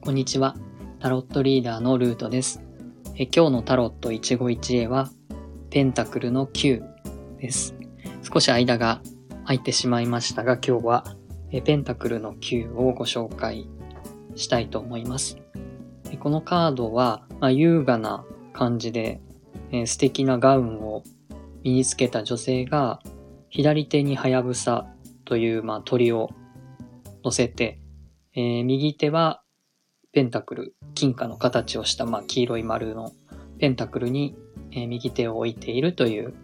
こんにちは。タロットリーダーのルートです。え今日のタロット一期一会は、ペンタクルの9です。少し間が空いてしまいましたが、今日はえペンタクルの9をご紹介したいと思います。このカードは、まあ、優雅な感じで、えー、素敵なガウンを身につけた女性が、左手にハヤブサという、まあ、鳥を乗せて、えー、右手はペンタクル、金貨の形をした、まあ、黄色い丸のペンタクルに、えー、右手を置いているという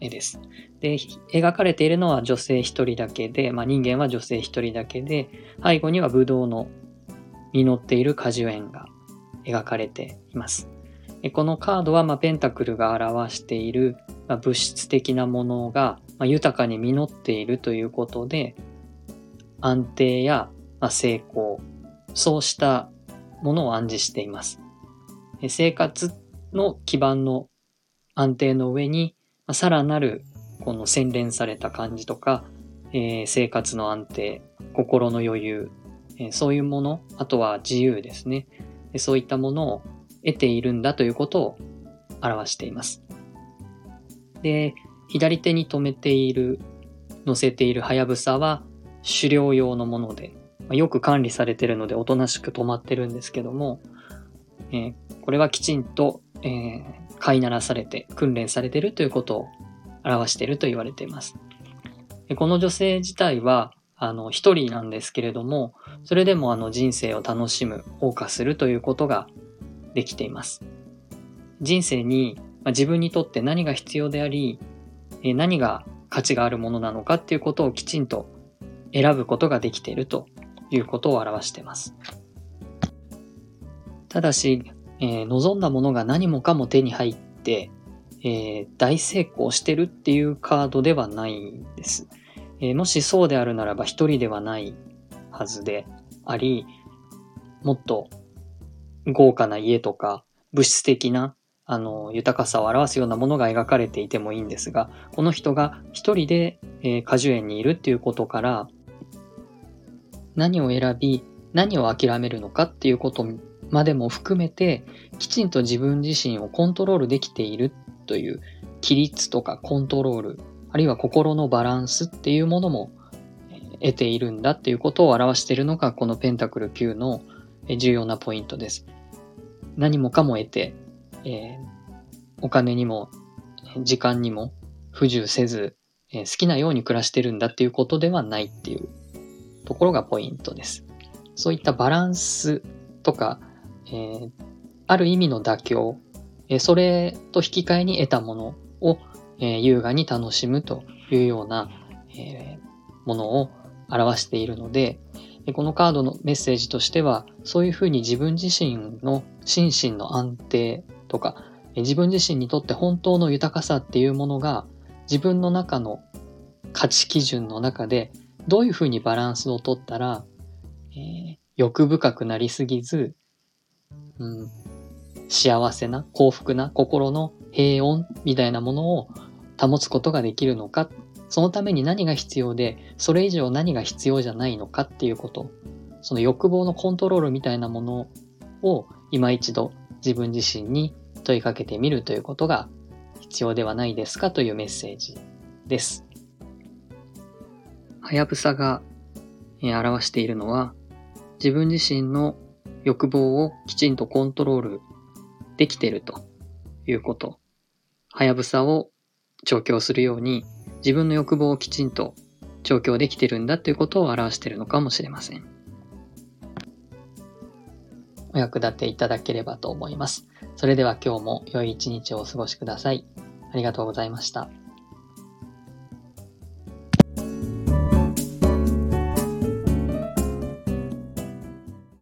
絵です。で、描かれているのは女性一人だけで、まあ、人間は女性一人だけで、背後にはブドウの実っている果樹園が描かれています。このカードは、まあ、ペンタクルが表している、まあ、物質的なものが、まあ、豊かに実っているということで、安定や、まあ、成功、そうしたものを暗示しています。生活の基盤の安定の上に、まあ、さらなるこの洗練された感じとか、えー、生活の安定、心の余裕、えー、そういうもの、あとは自由ですね。そういったものを得ているんだということを表しています。で、左手に止めている、乗せているはやぶさは狩猟用のもので、まあ、よく管理されてるのでおとなしく止まってるんですけども、えー、これはきちんと、えー、飼いならされて訓練されてるということを表していると言われています。この女性自体は、あの、一人なんですけれども、それでもあの人生を楽しむ、謳歌するということができています。人生に、まあ、自分にとって何が必要であり、え何が価値があるものなのかっていうことをきちんと選ぶことができているということを表しています。ただし、えー、望んだものが何もかも手に入って、えー、大成功してるっていうカードではないんです。えー、もしそうであるならば一人ではないはずであり、もっと豪華な家とか物質的なあの豊かさを表すようなものが描かれていてもいいんですが、この人が一人で、え、果樹園にいるっていうことから、何を選び、何を諦めるのかっていうことまでも含めて、きちんと自分自身をコントロールできているという規律とかコントロール、あるいは心のバランスっていうものも得ているんだっていうことを表しているのがこのペンタクル9の重要なポイントです。何もかも得て、えー、お金にも時間にも不自由せず、えー、好きなように暮らしてるんだっていうことではないっていうところがポイントです。そういったバランスとか、えー、ある意味の妥協えそれと引き換えに得たものを、え優雅に楽しむというような、えものを表しているので、このカードのメッセージとしては、そういうふうに自分自身の心身の安定とか、自分自身にとって本当の豊かさっていうものが、自分の中の価値基準の中で、どういうふうにバランスをとったら、えー、欲深くなりすぎず、うん、幸せな、幸福な心の平穏みたいなものを保つことができるのか、そのために何が必要で、それ以上何が必要じゃないのかっていうこと、その欲望のコントロールみたいなものを今一度自分自身に問いかけてみるということが必要ではないですかというメッセージです。はやぶさが表しているのは自分自身の欲望をきちんとコントロールできてるということ。はやぶさを調教するように自分の欲望をきちんと調教できてるんだということを表しているのかもしれません。お役立ていただければと思います。それでは今日も良い一日をお過ごしください。ありがとうございました。